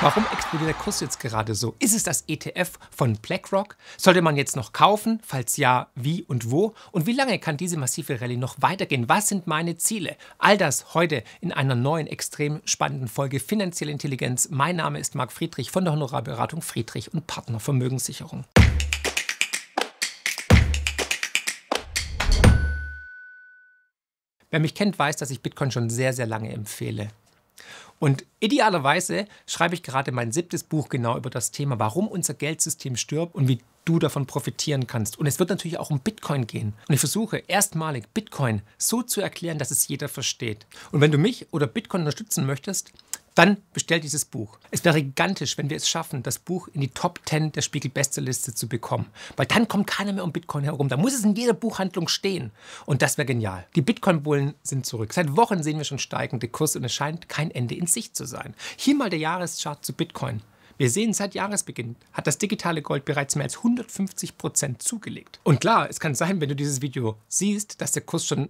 Warum explodiert der Kurs jetzt gerade so? Ist es das ETF von BlackRock? Sollte man jetzt noch kaufen? Falls ja, wie und wo? Und wie lange kann diese massive Rallye noch weitergehen? Was sind meine Ziele? All das heute in einer neuen, extrem spannenden Folge Finanzielle Intelligenz. Mein Name ist Marc Friedrich von der Honorarberatung Friedrich und Partner Vermögenssicherung. Wer mich kennt, weiß, dass ich Bitcoin schon sehr, sehr lange empfehle. Und idealerweise schreibe ich gerade mein siebtes Buch genau über das Thema, warum unser Geldsystem stirbt und wie du davon profitieren kannst. Und es wird natürlich auch um Bitcoin gehen. Und ich versuche erstmalig Bitcoin so zu erklären, dass es jeder versteht. Und wenn du mich oder Bitcoin unterstützen möchtest, dann bestell dieses Buch. Es wäre gigantisch, wenn wir es schaffen, das Buch in die Top 10 der Spiegel Bestsellerliste zu bekommen. Weil dann kommt keiner mehr um Bitcoin herum. Da muss es in jeder Buchhandlung stehen. Und das wäre genial. Die Bitcoin-Bullen sind zurück. Seit Wochen sehen wir schon steigende Kurse und es scheint kein Ende in Sicht zu sein. Hier mal der Jahreschart zu Bitcoin. Wir sehen, seit Jahresbeginn hat das digitale Gold bereits mehr als 150 Prozent zugelegt. Und klar, es kann sein, wenn du dieses Video siehst, dass der Kurs schon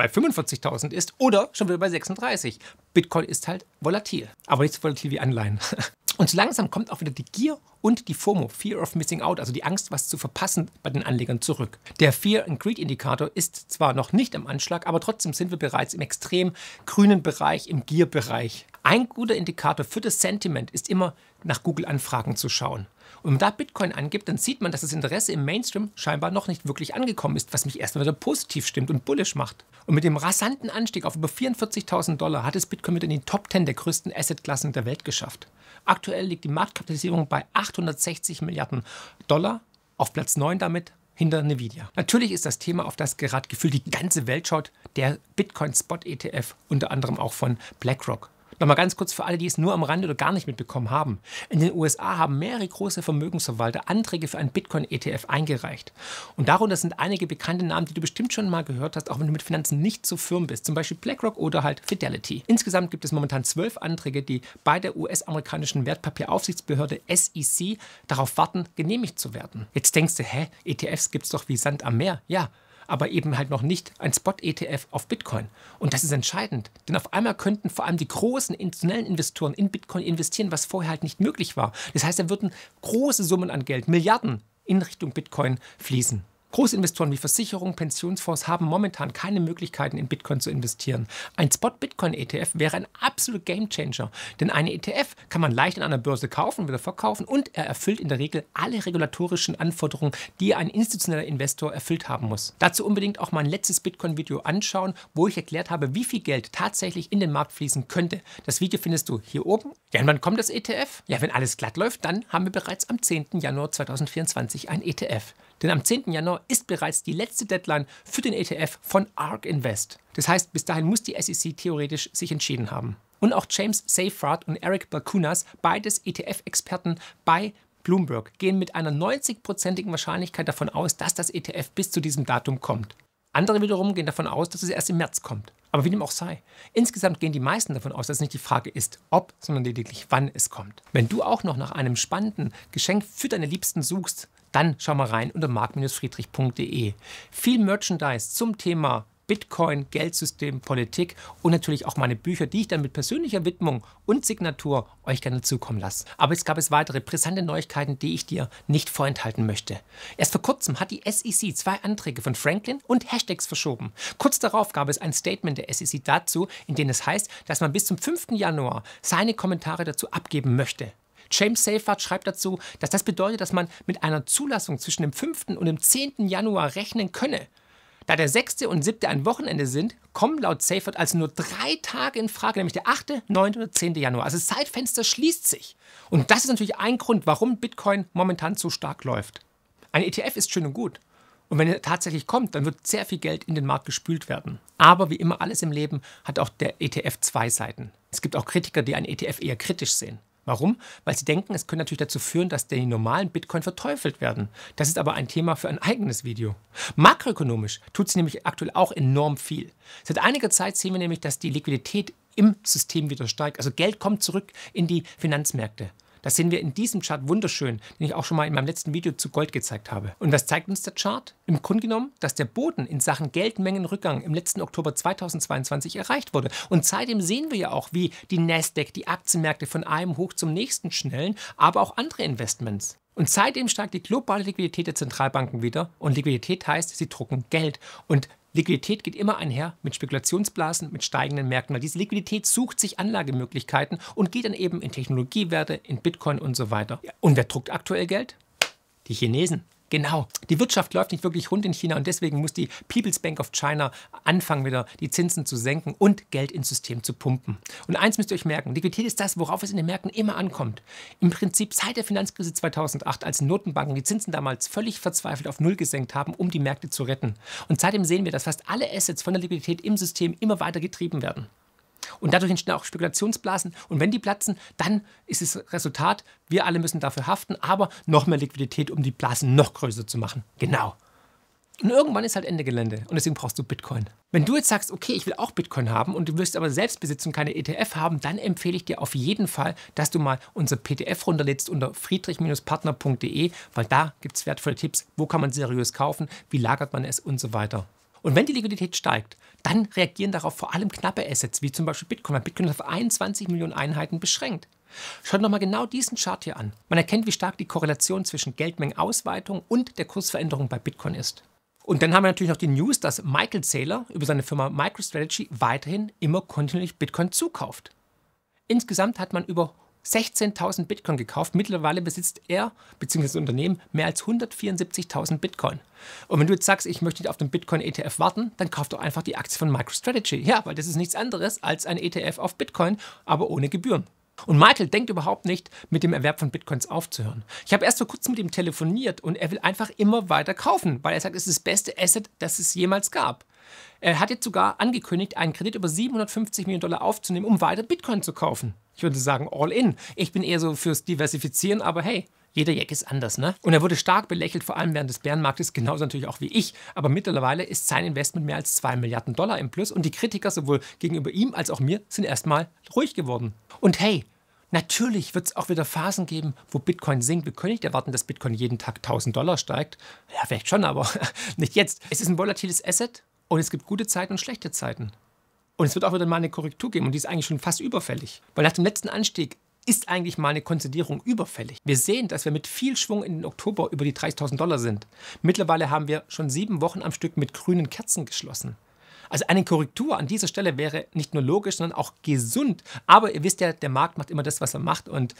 bei 45.000 ist oder schon wieder bei 36. Bitcoin ist halt volatil, aber nicht so volatil wie Anleihen. Und so langsam kommt auch wieder die Gier und die FOMO, Fear of Missing Out, also die Angst, was zu verpassen, bei den Anlegern zurück. Der Fear and Greed Indikator ist zwar noch nicht am Anschlag, aber trotzdem sind wir bereits im extrem grünen Bereich, im Gier-Bereich. Ein guter Indikator für das Sentiment ist immer nach Google-Anfragen zu schauen. Und wenn man da Bitcoin angibt, dann sieht man, dass das Interesse im Mainstream scheinbar noch nicht wirklich angekommen ist, was mich erstmal wieder positiv stimmt und bullish macht. Und mit dem rasanten Anstieg auf über 44.000 Dollar hat es Bitcoin mit in die Top 10 der größten Assetklassen der Welt geschafft. Aktuell liegt die Marktkapitalisierung bei 860 Milliarden Dollar, auf Platz 9 damit hinter Nvidia. Natürlich ist das Thema, auf das gerade gefühlt die ganze Welt schaut, der Bitcoin Spot ETF, unter anderem auch von BlackRock. Nochmal ganz kurz für alle, die es nur am Rande oder gar nicht mitbekommen haben. In den USA haben mehrere große Vermögensverwalter Anträge für einen Bitcoin-ETF eingereicht. Und darunter sind einige bekannte Namen, die du bestimmt schon mal gehört hast, auch wenn du mit Finanzen nicht so firm bist. Zum Beispiel BlackRock oder halt Fidelity. Insgesamt gibt es momentan zwölf Anträge, die bei der US-amerikanischen Wertpapieraufsichtsbehörde SEC darauf warten, genehmigt zu werden. Jetzt denkst du, hä, ETFs gibt es doch wie Sand am Meer. Ja, aber eben halt noch nicht ein Spot-ETF auf Bitcoin. Und das ist entscheidend, denn auf einmal könnten vor allem die großen institutionellen Investoren in Bitcoin investieren, was vorher halt nicht möglich war. Das heißt, da würden große Summen an Geld, Milliarden in Richtung Bitcoin fließen. Großinvestoren wie Versicherungen, Pensionsfonds haben momentan keine Möglichkeiten, in Bitcoin zu investieren. Ein Spot-Bitcoin-ETF wäre ein absoluter Gamechanger, denn eine ETF kann man leicht an einer Börse kaufen, wieder verkaufen und er erfüllt in der Regel alle regulatorischen Anforderungen, die ein institutioneller Investor erfüllt haben muss. Dazu unbedingt auch mein letztes Bitcoin-Video anschauen, wo ich erklärt habe, wie viel Geld tatsächlich in den Markt fließen könnte. Das Video findest du hier oben. Ja, und wann kommt das ETF? Ja, wenn alles glatt läuft, dann haben wir bereits am 10. Januar 2024 ein ETF. Denn am 10. Januar ist bereits die letzte Deadline für den ETF von ARK Invest. Das heißt, bis dahin muss die SEC theoretisch sich entschieden haben. Und auch James Seyfarth und Eric Balkunas, beides ETF-Experten bei Bloomberg, gehen mit einer 90-prozentigen Wahrscheinlichkeit davon aus, dass das ETF bis zu diesem Datum kommt. Andere wiederum gehen davon aus, dass es erst im März kommt. Aber wie dem auch sei. Insgesamt gehen die meisten davon aus, dass es nicht die Frage ist, ob, sondern lediglich wann es kommt. Wenn du auch noch nach einem spannenden Geschenk für deine Liebsten suchst, dann schau mal rein unter mark-friedrich.de. Viel Merchandise zum Thema Bitcoin, Geldsystem, Politik und natürlich auch meine Bücher, die ich dann mit persönlicher Widmung und Signatur euch gerne zukommen lasse. Aber es gab es weitere brisante Neuigkeiten, die ich dir nicht vorenthalten möchte. Erst vor kurzem hat die SEC zwei Anträge von Franklin und Hashtags verschoben. Kurz darauf gab es ein Statement der SEC dazu, in dem es heißt, dass man bis zum 5. Januar seine Kommentare dazu abgeben möchte. James Seyfarth schreibt dazu, dass das bedeutet, dass man mit einer Zulassung zwischen dem 5. und dem 10. Januar rechnen könne. Da der 6. und 7. ein Wochenende sind, kommen laut Seyfarth also nur drei Tage in Frage, nämlich der 8., 9. oder 10. Januar. Also das Zeitfenster schließt sich. Und das ist natürlich ein Grund, warum Bitcoin momentan so stark läuft. Ein ETF ist schön und gut. Und wenn er tatsächlich kommt, dann wird sehr viel Geld in den Markt gespült werden. Aber wie immer alles im Leben hat auch der ETF zwei Seiten. Es gibt auch Kritiker, die einen ETF eher kritisch sehen. Warum? Weil sie denken, es könnte natürlich dazu führen, dass die normalen Bitcoin verteufelt werden. Das ist aber ein Thema für ein eigenes Video. Makroökonomisch tut sie nämlich aktuell auch enorm viel. Seit einiger Zeit sehen wir nämlich, dass die Liquidität im System wieder steigt. Also Geld kommt zurück in die Finanzmärkte. Das sehen wir in diesem Chart wunderschön, den ich auch schon mal in meinem letzten Video zu Gold gezeigt habe. Und was zeigt uns der Chart? Im Grunde genommen, dass der Boden in Sachen Geldmengenrückgang im letzten Oktober 2022 erreicht wurde. Und seitdem sehen wir ja auch, wie die Nasdaq, die Aktienmärkte von einem hoch zum nächsten schnellen, aber auch andere Investments. Und seitdem steigt die globale Liquidität der Zentralbanken wieder. Und Liquidität heißt, sie drucken Geld. Und Liquidität geht immer einher mit Spekulationsblasen, mit steigenden Märkten, weil diese Liquidität sucht sich Anlagemöglichkeiten und geht dann eben in Technologiewerte, in Bitcoin und so weiter. Und wer druckt aktuell Geld? Die Chinesen. Genau. Die Wirtschaft läuft nicht wirklich rund in China und deswegen muss die People's Bank of China anfangen, wieder die Zinsen zu senken und Geld ins System zu pumpen. Und eins müsst ihr euch merken: Liquidität ist das, worauf es in den Märkten immer ankommt. Im Prinzip seit der Finanzkrise 2008, als Notenbanken die Zinsen damals völlig verzweifelt auf Null gesenkt haben, um die Märkte zu retten. Und seitdem sehen wir, dass fast alle Assets von der Liquidität im System immer weiter getrieben werden. Und dadurch entstehen auch Spekulationsblasen. Und wenn die platzen, dann ist das Resultat, wir alle müssen dafür haften, aber noch mehr Liquidität, um die Blasen noch größer zu machen. Genau. Und irgendwann ist halt Ende Gelände und deswegen brauchst du Bitcoin. Wenn du jetzt sagst, okay, ich will auch Bitcoin haben und du wirst aber selbst besitzen und keine ETF haben, dann empfehle ich dir auf jeden Fall, dass du mal unser PDF runterlädst unter friedrich-partner.de, weil da gibt es wertvolle Tipps, wo kann man seriös kaufen, wie lagert man es und so weiter. Und wenn die Liquidität steigt, dann reagieren darauf vor allem knappe Assets, wie zum Beispiel Bitcoin. Weil Bitcoin ist auf 21 Millionen Einheiten beschränkt. Schaut nochmal genau diesen Chart hier an. Man erkennt, wie stark die Korrelation zwischen Geldmengenausweitung und der Kursveränderung bei Bitcoin ist. Und dann haben wir natürlich noch die News, dass Michael Saylor über seine Firma MicroStrategy weiterhin immer kontinuierlich Bitcoin zukauft. Insgesamt hat man über 16.000 Bitcoin gekauft. Mittlerweile besitzt er bzw. das Unternehmen mehr als 174.000 Bitcoin. Und wenn du jetzt sagst, ich möchte nicht auf den Bitcoin ETF warten, dann kauf doch einfach die Aktie von MicroStrategy. Ja, weil das ist nichts anderes als ein ETF auf Bitcoin, aber ohne Gebühren. Und Michael denkt überhaupt nicht, mit dem Erwerb von Bitcoins aufzuhören. Ich habe erst vor kurzem mit ihm telefoniert und er will einfach immer weiter kaufen, weil er sagt, es ist das beste Asset, das es jemals gab. Er hat jetzt sogar angekündigt, einen Kredit über 750 Millionen Dollar aufzunehmen, um weiter Bitcoin zu kaufen. Ich würde sagen, all in. Ich bin eher so fürs Diversifizieren, aber hey, jeder Jack ist anders, ne? Und er wurde stark belächelt, vor allem während des Bärenmarktes, genauso natürlich auch wie ich. Aber mittlerweile ist sein Investment mehr als 2 Milliarden Dollar im Plus und die Kritiker sowohl gegenüber ihm als auch mir sind erstmal ruhig geworden. Und hey, Natürlich wird es auch wieder Phasen geben, wo Bitcoin sinkt. Wir können nicht erwarten, dass Bitcoin jeden Tag 1000 Dollar steigt. Ja, vielleicht schon, aber nicht jetzt. Es ist ein volatiles Asset und es gibt gute Zeiten und schlechte Zeiten. Und es wird auch wieder mal eine Korrektur geben und die ist eigentlich schon fast überfällig. Weil nach dem letzten Anstieg ist eigentlich mal eine Konsolidierung überfällig. Wir sehen, dass wir mit viel Schwung in den Oktober über die 30.000 Dollar sind. Mittlerweile haben wir schon sieben Wochen am Stück mit grünen Kerzen geschlossen. Also eine Korrektur an dieser Stelle wäre nicht nur logisch, sondern auch gesund. Aber ihr wisst ja, der Markt macht immer das, was er macht und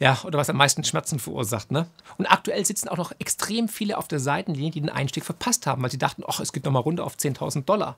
ja, oder was am meisten Schmerzen verursacht. Ne? Und aktuell sitzen auch noch extrem viele auf der Seitenlinie, die den Einstieg verpasst haben, weil sie dachten, ach, es geht nochmal runter auf 10.000 Dollar.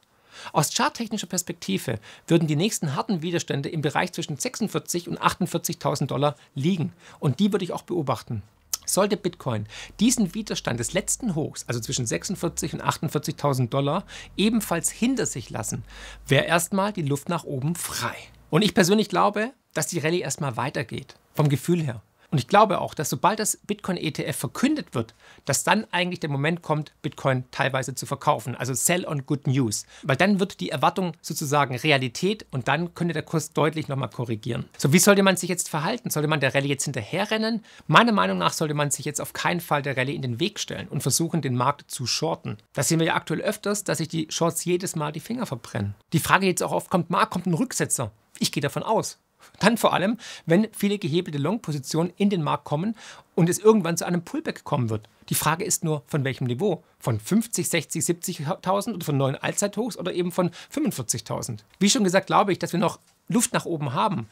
Aus charttechnischer Perspektive würden die nächsten harten Widerstände im Bereich zwischen 46.000 und 48.000 Dollar liegen. Und die würde ich auch beobachten. Sollte Bitcoin diesen Widerstand des letzten Hochs, also zwischen 46.000 und 48.000 Dollar, ebenfalls hinter sich lassen, wäre erstmal die Luft nach oben frei. Und ich persönlich glaube, dass die Rallye erstmal weitergeht, vom Gefühl her. Und ich glaube auch, dass sobald das Bitcoin-ETF verkündet wird, dass dann eigentlich der Moment kommt, Bitcoin teilweise zu verkaufen. Also Sell on Good News. Weil dann wird die Erwartung sozusagen Realität und dann könnte der Kurs deutlich nochmal korrigieren. So, wie sollte man sich jetzt verhalten? Sollte man der Rallye jetzt hinterherrennen? Meiner Meinung nach sollte man sich jetzt auf keinen Fall der Rallye in den Weg stellen und versuchen, den Markt zu shorten. Das sehen wir ja aktuell öfters, dass sich die Shorts jedes Mal die Finger verbrennen. Die Frage jetzt auch oft kommt, Markt kommt ein Rücksetzer. Ich gehe davon aus. Dann vor allem, wenn viele gehebelte Long-Positionen in den Markt kommen und es irgendwann zu einem Pullback kommen wird. Die Frage ist nur, von welchem Niveau? Von 50, 60, 70.000 oder von neuen Allzeithochs oder eben von 45.000? Wie schon gesagt, glaube ich, dass wir noch Luft nach oben haben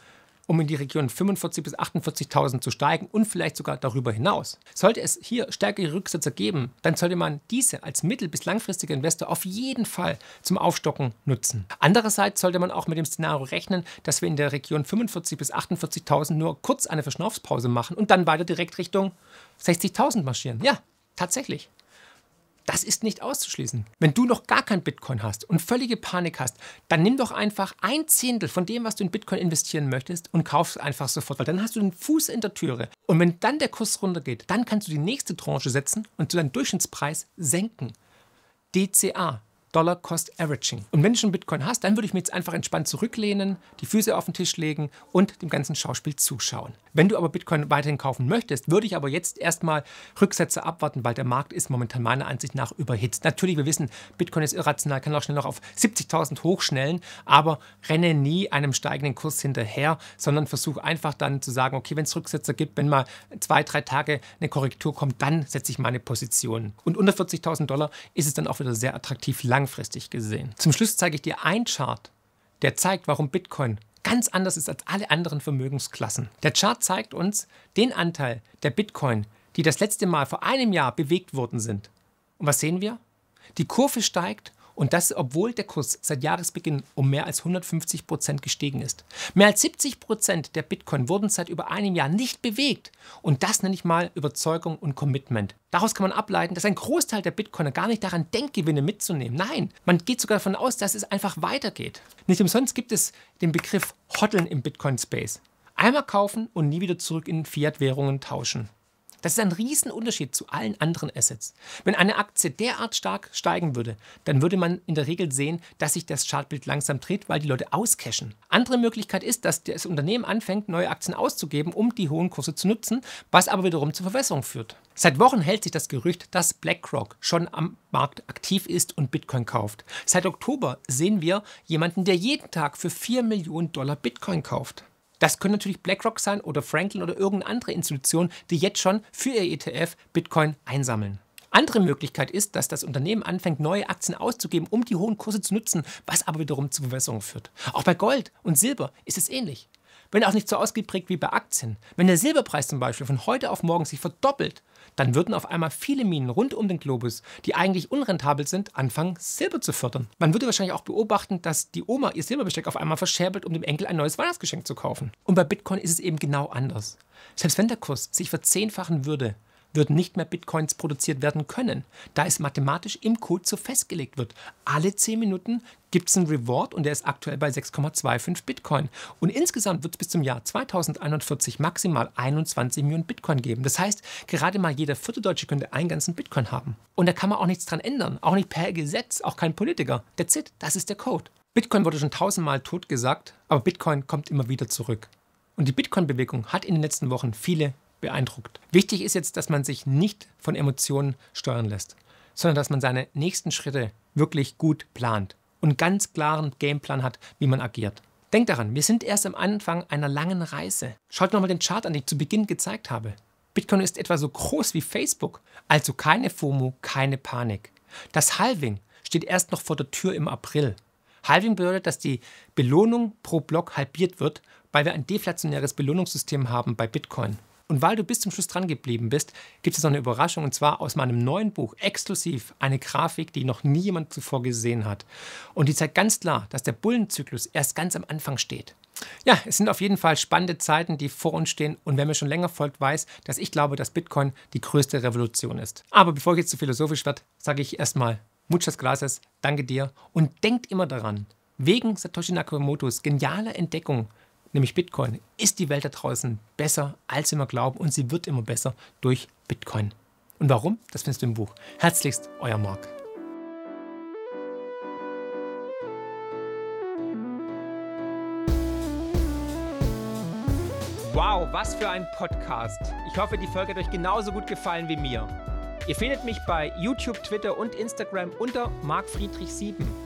um in die Region 45.000 bis 48.000 zu steigen und vielleicht sogar darüber hinaus. Sollte es hier stärkere Rücksetzer geben, dann sollte man diese als mittel- bis langfristiger Investor auf jeden Fall zum Aufstocken nutzen. Andererseits sollte man auch mit dem Szenario rechnen, dass wir in der Region 45.000 bis 48.000 nur kurz eine Verschnaufspause machen und dann weiter direkt Richtung 60.000 marschieren. Ja, tatsächlich. Das ist nicht auszuschließen. Wenn du noch gar kein Bitcoin hast und völlige Panik hast, dann nimm doch einfach ein Zehntel von dem, was du in Bitcoin investieren möchtest und kauf es einfach sofort, weil dann hast du den Fuß in der Türe. Und wenn dann der Kurs runtergeht, dann kannst du die nächste Tranche setzen und zu deinem Durchschnittspreis senken. DCA, Dollar Cost Averaging. Und wenn du schon Bitcoin hast, dann würde ich mir jetzt einfach entspannt zurücklehnen, die Füße auf den Tisch legen und dem ganzen Schauspiel zuschauen. Wenn du aber Bitcoin weiterhin kaufen möchtest, würde ich aber jetzt erstmal Rücksätze abwarten, weil der Markt ist momentan meiner Ansicht nach überhitzt. Natürlich, wir wissen, Bitcoin ist irrational, kann auch schnell noch auf 70.000 hochschnellen, aber renne nie einem steigenden Kurs hinterher, sondern versuche einfach dann zu sagen, okay, wenn es Rücksetzer gibt, wenn mal zwei, drei Tage eine Korrektur kommt, dann setze ich meine Position. Und unter 40.000 Dollar ist es dann auch wieder sehr attraktiv langfristig gesehen. Zum Schluss zeige ich dir ein Chart, der zeigt, warum Bitcoin ganz anders ist als alle anderen Vermögensklassen. Der Chart zeigt uns den Anteil der Bitcoin, die das letzte Mal vor einem Jahr bewegt worden sind. Und was sehen wir? Die Kurve steigt und das, obwohl der Kurs seit Jahresbeginn um mehr als 150 Prozent gestiegen ist. Mehr als 70 Prozent der Bitcoin wurden seit über einem Jahr nicht bewegt. Und das nenne ich mal Überzeugung und Commitment. Daraus kann man ableiten, dass ein Großteil der Bitcoiner gar nicht daran denkt, Gewinne mitzunehmen. Nein, man geht sogar davon aus, dass es einfach weitergeht. Nicht umsonst gibt es den Begriff Hoddeln im Bitcoin-Space. Einmal kaufen und nie wieder zurück in Fiat-Währungen tauschen. Das ist ein Riesenunterschied zu allen anderen Assets. Wenn eine Aktie derart stark steigen würde, dann würde man in der Regel sehen, dass sich das Chartbild langsam dreht, weil die Leute auscashen. Andere Möglichkeit ist, dass das Unternehmen anfängt, neue Aktien auszugeben, um die hohen Kurse zu nutzen, was aber wiederum zur Verwässerung führt. Seit Wochen hält sich das Gerücht, dass BlackRock schon am Markt aktiv ist und Bitcoin kauft. Seit Oktober sehen wir jemanden, der jeden Tag für 4 Millionen Dollar Bitcoin kauft. Das können natürlich BlackRock sein oder Franklin oder irgendeine andere Institution, die jetzt schon für ihr ETF Bitcoin einsammeln. Andere Möglichkeit ist, dass das Unternehmen anfängt, neue Aktien auszugeben, um die hohen Kurse zu nutzen, was aber wiederum zu Verwässerung führt. Auch bei Gold und Silber ist es ähnlich. Wenn auch nicht so ausgeprägt wie bei Aktien. Wenn der Silberpreis zum Beispiel von heute auf morgen sich verdoppelt, dann würden auf einmal viele Minen rund um den Globus, die eigentlich unrentabel sind, anfangen, Silber zu fördern. Man würde wahrscheinlich auch beobachten, dass die Oma ihr Silberbesteck auf einmal verscherbelt, um dem Enkel ein neues Weihnachtsgeschenk zu kaufen. Und bei Bitcoin ist es eben genau anders. Selbst wenn der Kurs sich verzehnfachen würde, würden nicht mehr Bitcoins produziert werden können, da es mathematisch im Code so festgelegt wird. Alle 10 Minuten gibt es einen Reward und der ist aktuell bei 6,25 Bitcoin. Und insgesamt wird es bis zum Jahr 2041 maximal 21 Millionen Bitcoin geben. Das heißt, gerade mal jeder vierte Deutsche könnte einen ganzen Bitcoin haben. Und da kann man auch nichts dran ändern, auch nicht per Gesetz, auch kein Politiker. That's it, das ist der Code. Bitcoin wurde schon tausendmal totgesagt, aber Bitcoin kommt immer wieder zurück. Und die Bitcoin-Bewegung hat in den letzten Wochen viele beeindruckt. Wichtig ist jetzt, dass man sich nicht von Emotionen steuern lässt, sondern dass man seine nächsten Schritte wirklich gut plant und ganz klaren Gameplan hat, wie man agiert. Denkt daran, wir sind erst am Anfang einer langen Reise. Schaut nochmal den Chart an, den ich zu Beginn gezeigt habe. Bitcoin ist etwa so groß wie Facebook, also keine FOMO, keine Panik. Das Halving steht erst noch vor der Tür im April. Halving bedeutet, dass die Belohnung pro Block halbiert wird, weil wir ein deflationäres Belohnungssystem haben bei Bitcoin. Und weil du bis zum Schluss dran geblieben bist, gibt es noch eine Überraschung und zwar aus meinem neuen Buch exklusiv eine Grafik, die noch nie jemand zuvor gesehen hat. Und die zeigt ganz klar, dass der Bullenzyklus erst ganz am Anfang steht. Ja, es sind auf jeden Fall spannende Zeiten, die vor uns stehen. Und wer mir schon länger folgt, weiß, dass ich glaube, dass Bitcoin die größte Revolution ist. Aber bevor ich jetzt zu philosophisch werde, sage ich erstmal muchas gracias, danke dir und denkt immer daran, wegen Satoshi Nakamotos genialer Entdeckung nämlich Bitcoin, ist die Welt da draußen besser, als wir immer glauben und sie wird immer besser durch Bitcoin. Und warum? Das findest du im Buch. Herzlichst, euer Marc. Wow, was für ein Podcast. Ich hoffe, die Folge hat euch genauso gut gefallen wie mir. Ihr findet mich bei YouTube, Twitter und Instagram unter markfriedrich7.